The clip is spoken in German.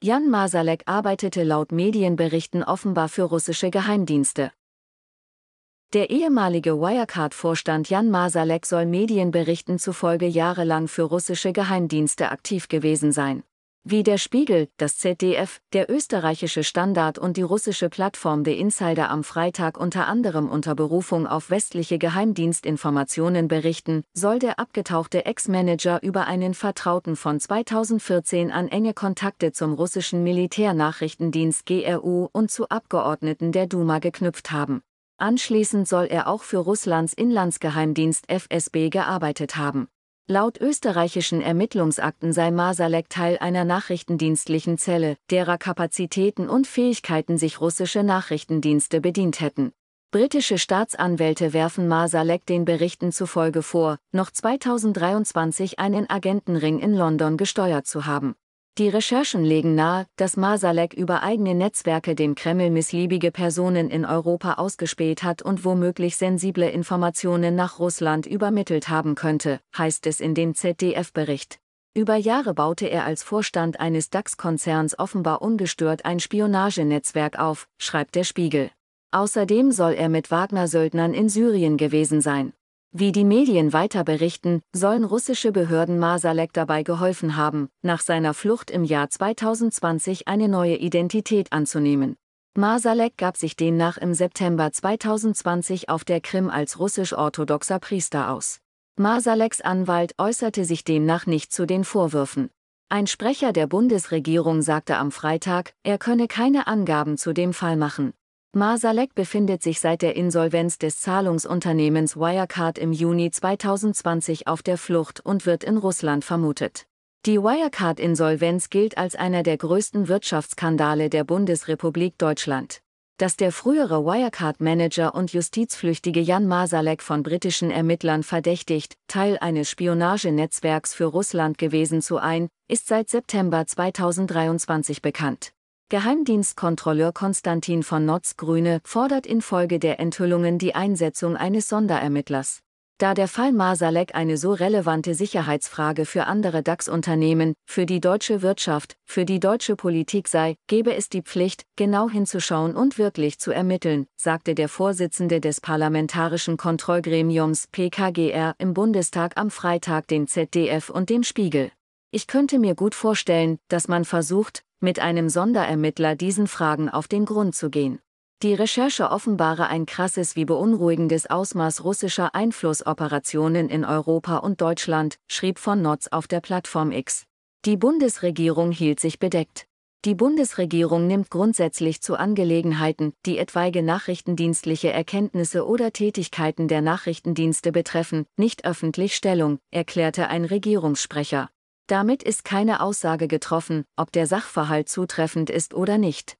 Jan Masalek arbeitete laut Medienberichten offenbar für russische Geheimdienste. Der ehemalige Wirecard-Vorstand Jan Masalek soll Medienberichten zufolge jahrelang für russische Geheimdienste aktiv gewesen sein. Wie der Spiegel, das ZDF, der österreichische Standard und die russische Plattform The Insider am Freitag unter anderem unter Berufung auf westliche Geheimdienstinformationen berichten, soll der abgetauchte Ex-Manager über einen Vertrauten von 2014 an enge Kontakte zum russischen Militärnachrichtendienst GRU und zu Abgeordneten der Duma geknüpft haben. Anschließend soll er auch für Russlands Inlandsgeheimdienst FSB gearbeitet haben. Laut österreichischen Ermittlungsakten sei Masalek Teil einer nachrichtendienstlichen Zelle, derer Kapazitäten und Fähigkeiten sich russische Nachrichtendienste bedient hätten. Britische Staatsanwälte werfen Masalek den Berichten zufolge vor, noch 2023 einen Agentenring in London gesteuert zu haben. Die Recherchen legen nahe, dass Masalek über eigene Netzwerke dem Kreml missliebige Personen in Europa ausgespäht hat und womöglich sensible Informationen nach Russland übermittelt haben könnte, heißt es in dem ZDF-Bericht. Über Jahre baute er als Vorstand eines DAX-Konzerns offenbar ungestört ein Spionagenetzwerk auf, schreibt der Spiegel. Außerdem soll er mit Wagner-Söldnern in Syrien gewesen sein. Wie die Medien weiter berichten, sollen russische Behörden Masalek dabei geholfen haben, nach seiner Flucht im Jahr 2020 eine neue Identität anzunehmen. Masalek gab sich demnach im September 2020 auf der Krim als russisch-orthodoxer Priester aus. Masaleks Anwalt äußerte sich demnach nicht zu den Vorwürfen. Ein Sprecher der Bundesregierung sagte am Freitag, er könne keine Angaben zu dem Fall machen. Masalek befindet sich seit der Insolvenz des Zahlungsunternehmens Wirecard im Juni 2020 auf der Flucht und wird in Russland vermutet. Die Wirecard-Insolvenz gilt als einer der größten Wirtschaftsskandale der Bundesrepublik Deutschland. Dass der frühere Wirecard-Manager und justizflüchtige Jan Masalek von britischen Ermittlern verdächtigt, Teil eines Spionagenetzwerks für Russland gewesen zu ein, ist seit September 2023 bekannt. Geheimdienstkontrolleur Konstantin von Notz Grüne fordert infolge der Enthüllungen die Einsetzung eines Sonderermittlers. Da der Fall Masalek eine so relevante Sicherheitsfrage für andere DAX-Unternehmen, für die deutsche Wirtschaft, für die deutsche Politik sei, gebe es die Pflicht, genau hinzuschauen und wirklich zu ermitteln, sagte der Vorsitzende des Parlamentarischen Kontrollgremiums PKGR im Bundestag am Freitag dem ZDF und dem Spiegel. Ich könnte mir gut vorstellen, dass man versucht, mit einem Sonderermittler diesen Fragen auf den Grund zu gehen. Die Recherche offenbare ein krasses wie beunruhigendes Ausmaß russischer Einflussoperationen in Europa und Deutschland, schrieb von Notz auf der Plattform X. Die Bundesregierung hielt sich bedeckt. Die Bundesregierung nimmt grundsätzlich zu Angelegenheiten, die etwaige nachrichtendienstliche Erkenntnisse oder Tätigkeiten der Nachrichtendienste betreffen, nicht öffentlich Stellung, erklärte ein Regierungssprecher. Damit ist keine Aussage getroffen, ob der Sachverhalt zutreffend ist oder nicht.